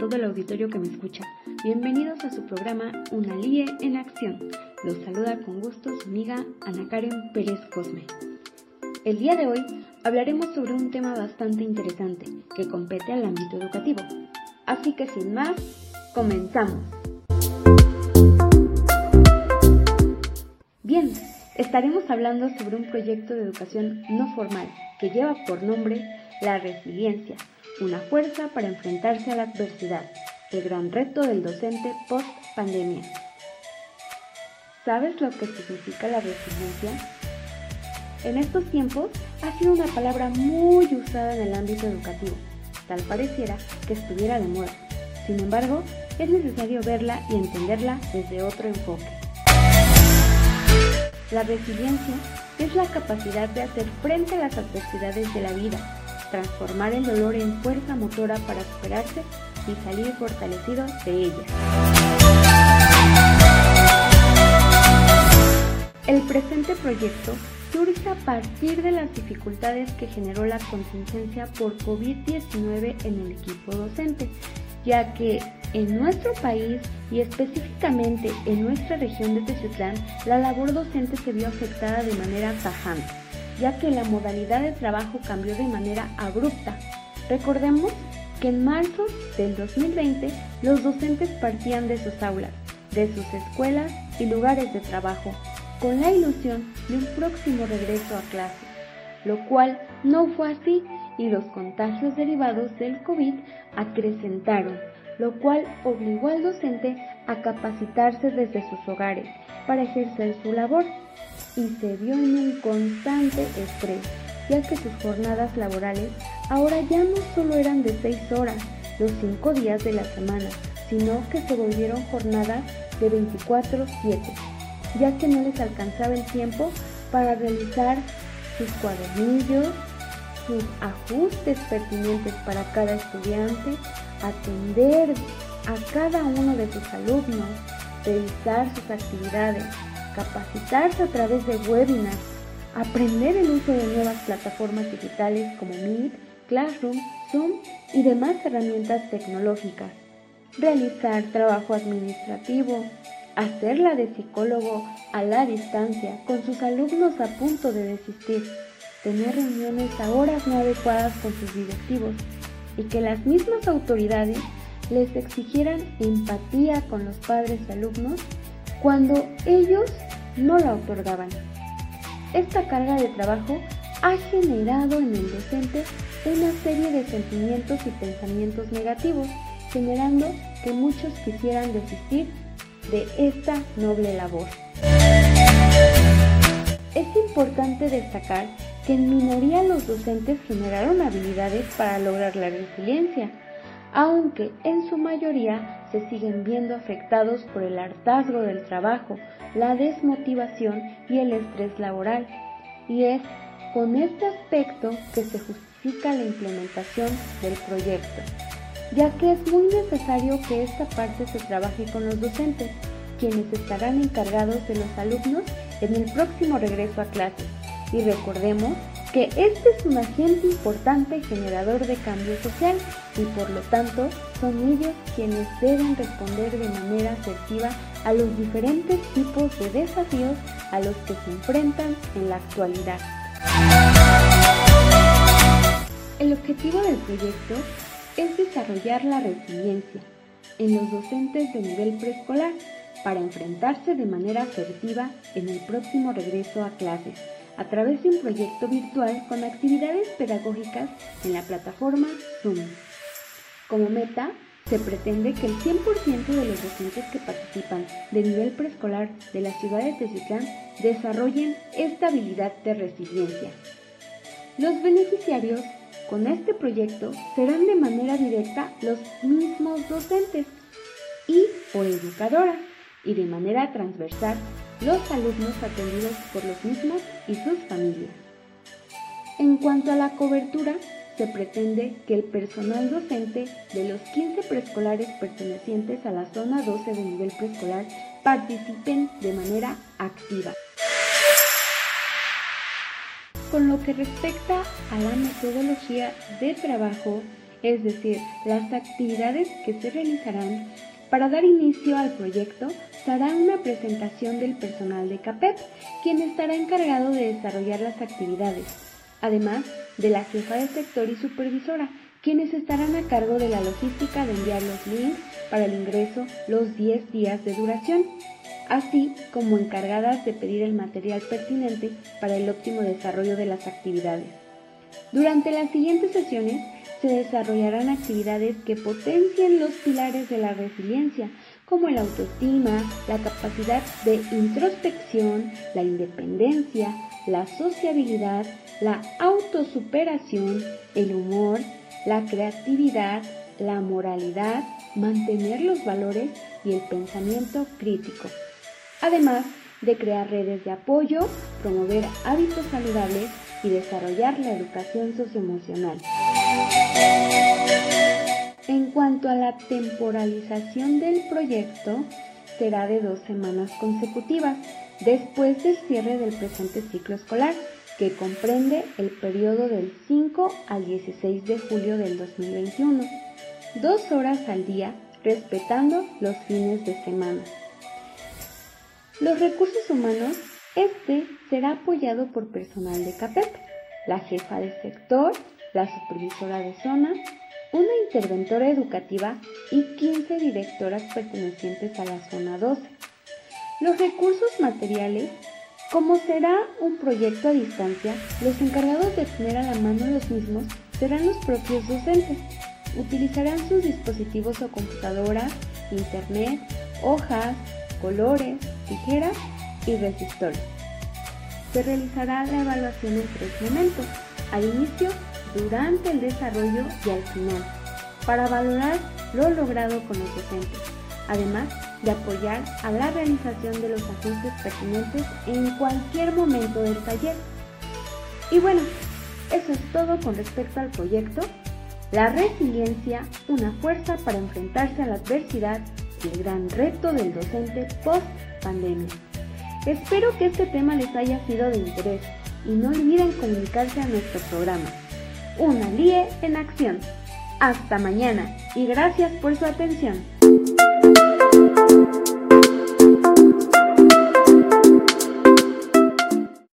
todo el auditorio que me escucha. Bienvenidos a su programa Una LIE en Acción. Los saluda con gusto su amiga Ana Karen Pérez Cosme. El día de hoy hablaremos sobre un tema bastante interesante que compete al ámbito educativo. Así que sin más, comenzamos. Bien, estaremos hablando sobre un proyecto de educación no formal que lleva por nombre la resiliencia, una fuerza para enfrentarse a la adversidad, el gran reto del docente post pandemia. ¿Sabes lo que significa la resiliencia? En estos tiempos ha sido una palabra muy usada en el ámbito educativo, tal pareciera que estuviera de moda. Sin embargo, es necesario verla y entenderla desde otro enfoque. La resiliencia es la capacidad de hacer frente a las adversidades de la vida transformar el dolor en fuerza motora para superarse y salir fortalecido de ella. El presente proyecto surge a partir de las dificultades que generó la contingencia por COVID-19 en el equipo docente, ya que en nuestro país y específicamente en nuestra región de Teciutlán, la labor docente se vio afectada de manera tajante ya que la modalidad de trabajo cambió de manera abrupta. Recordemos que en marzo del 2020 los docentes partían de sus aulas, de sus escuelas y lugares de trabajo, con la ilusión de un próximo regreso a clase, lo cual no fue así y los contagios derivados del COVID acrecentaron, lo cual obligó al docente a capacitarse desde sus hogares para ejercer su labor y se vio en un constante estrés, ya que sus jornadas laborales ahora ya no solo eran de 6 horas los 5 días de la semana, sino que se volvieron jornadas de 24/7, ya que no les alcanzaba el tiempo para realizar sus cuadernillos, sus ajustes pertinentes para cada estudiante, atender a cada uno de sus alumnos, revisar sus actividades, capacitarse a través de webinars, aprender el uso de nuevas plataformas digitales como Meet, Classroom, Zoom y demás herramientas tecnológicas, realizar trabajo administrativo, hacerla de psicólogo a la distancia con sus alumnos a punto de desistir, tener reuniones a horas no adecuadas con sus directivos y que las mismas autoridades les exigieran empatía con los padres y alumnos cuando ellos no la otorgaban. Esta carga de trabajo ha generado en el docente una serie de sentimientos y pensamientos negativos, generando que muchos quisieran desistir de esta noble labor. Es importante destacar que en minoría los docentes generaron habilidades para lograr la resiliencia, aunque en su mayoría se siguen viendo afectados por el hartazgo del trabajo, la desmotivación y el estrés laboral. Y es con este aspecto que se justifica la implementación del proyecto, ya que es muy necesario que esta parte se trabaje con los docentes, quienes estarán encargados de los alumnos en el próximo regreso a clases. Y recordemos que este es un agente importante generador de cambio social y por lo tanto son ellos quienes deben responder de manera asertiva a los diferentes tipos de desafíos a los que se enfrentan en la actualidad. El objetivo del proyecto es desarrollar la resiliencia en los docentes de nivel preescolar para enfrentarse de manera asertiva en el próximo regreso a clases a través de un proyecto virtual con actividades pedagógicas en la plataforma Zoom. Como meta, se pretende que el 100% de los docentes que participan de nivel preescolar de las ciudades de Citlán desarrollen esta habilidad de resiliencia. Los beneficiarios con este proyecto serán de manera directa los mismos docentes y o educadoras y de manera transversal los alumnos atendidos por los mismos y sus familias. En cuanto a la cobertura, se pretende que el personal docente de los 15 preescolares pertenecientes a la zona 12 de nivel preescolar participen de manera activa. Con lo que respecta a la metodología de trabajo, es decir, las actividades que se realizarán para dar inicio al proyecto, se hará una presentación del personal de CAPEP, quien estará encargado de desarrollar las actividades, además de la jefa de sector y supervisora, quienes estarán a cargo de la logística de enviar los links para el ingreso los 10 días de duración, así como encargadas de pedir el material pertinente para el óptimo desarrollo de las actividades. Durante las siguientes sesiones se desarrollarán actividades que potencien los pilares de la resiliencia, como el autoestima, la capacidad de introspección, la independencia, la sociabilidad, la autosuperación, el humor, la creatividad, la moralidad, mantener los valores y el pensamiento crítico. Además de crear redes de apoyo, promover hábitos saludables y desarrollar la educación socioemocional. En cuanto a la temporalización del proyecto, será de dos semanas consecutivas, después del cierre del presente ciclo escolar, que comprende el periodo del 5 al 16 de julio del 2021, dos horas al día, respetando los fines de semana. Los recursos humanos, este será apoyado por personal de CAPEP, la jefa de sector, la supervisora de zona, una interventora educativa y 15 directoras pertenecientes a la zona 12. Los recursos materiales como será un proyecto a distancia, los encargados de tener a la mano los mismos serán los propios docentes. Utilizarán sus dispositivos o computadoras, internet, hojas, colores, tijeras y resistores. Se realizará la evaluación en tres momentos, al inicio, durante el desarrollo y al final, para valorar lo logrado con los docentes. Además, de apoyar a la realización de los ajustes pertinentes en cualquier momento del taller. Y bueno, eso es todo con respecto al proyecto. La resiliencia, una fuerza para enfrentarse a la adversidad y el gran reto del docente post pandemia. Espero que este tema les haya sido de interés y no olviden comunicarse a nuestro programa. Una LIE en acción. Hasta mañana y gracias por su atención.